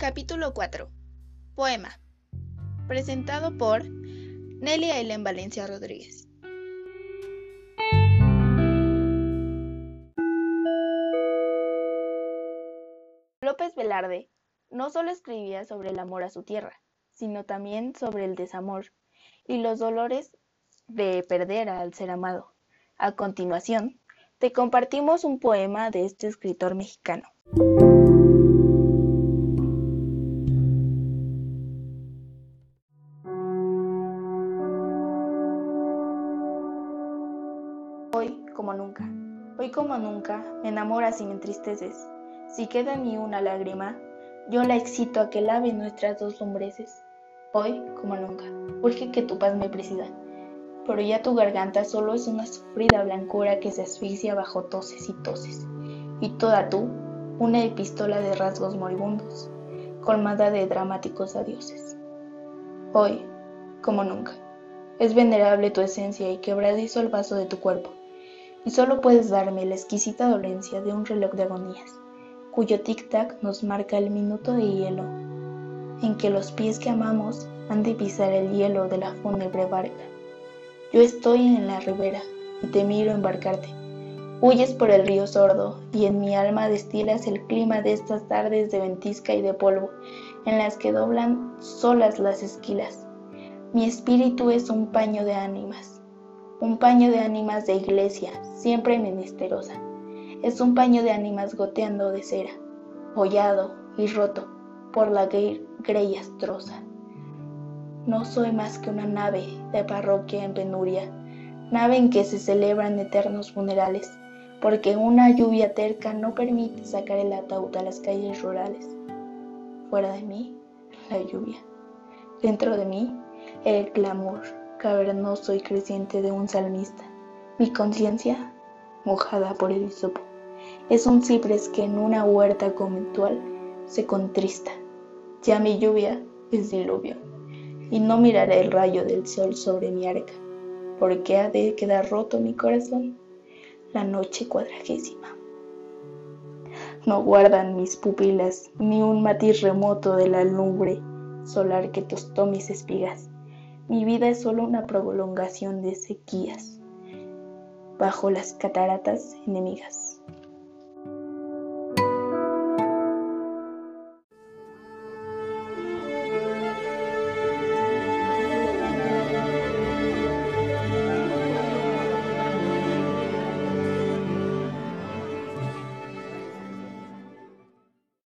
Capítulo 4. Poema. Presentado por Nelia Ellen Valencia Rodríguez. López Velarde no solo escribía sobre el amor a su tierra, sino también sobre el desamor y los dolores de perder al ser amado. A continuación, te compartimos un poema de este escritor mexicano. Hoy como nunca, hoy como nunca, me enamoras y me entristeces. Si queda en mí una lágrima, yo la excito a que lave nuestras dos lumbreces. Hoy como nunca, urge que tu paz me presida, pero ya tu garganta solo es una sufrida blancura que se asfixia bajo toses y toses, y toda tú, una epístola de rasgos moribundos, colmada de dramáticos adioses. Hoy, como nunca, es venerable tu esencia y quebradizo el vaso de tu cuerpo y solo puedes darme la exquisita dolencia de un reloj de agonías, cuyo tic-tac nos marca el minuto de hielo, en que los pies que amamos han de pisar el hielo de la fúnebre barca. Yo estoy en la ribera y te miro embarcarte. Huyes por el río sordo y en mi alma destilas el clima de estas tardes de ventisca y de polvo, en las que doblan solas las esquilas. Mi espíritu es un paño de ánimas, un paño de ánimas de iglesia, siempre menesterosa. Es un paño de ánimas goteando de cera, hollado y roto por la grey astrosa. No soy más que una nave de parroquia en penuria, nave en que se celebran eternos funerales, porque una lluvia terca no permite sacar el ataúd a las calles rurales. Fuera de mí, la lluvia. Dentro de mí, el clamor cavernoso y creciente de un salmista. Mi conciencia, mojada por el hisopo, es un ciprés que en una huerta conventual se contrista. Ya mi lluvia es diluvio, y no miraré el rayo del sol sobre mi arca, porque ha de quedar roto mi corazón la noche cuadragésima. No guardan mis pupilas ni un matiz remoto de la lumbre solar que tostó mis espigas mi vida es solo una prolongación de sequías bajo las cataratas enemigas.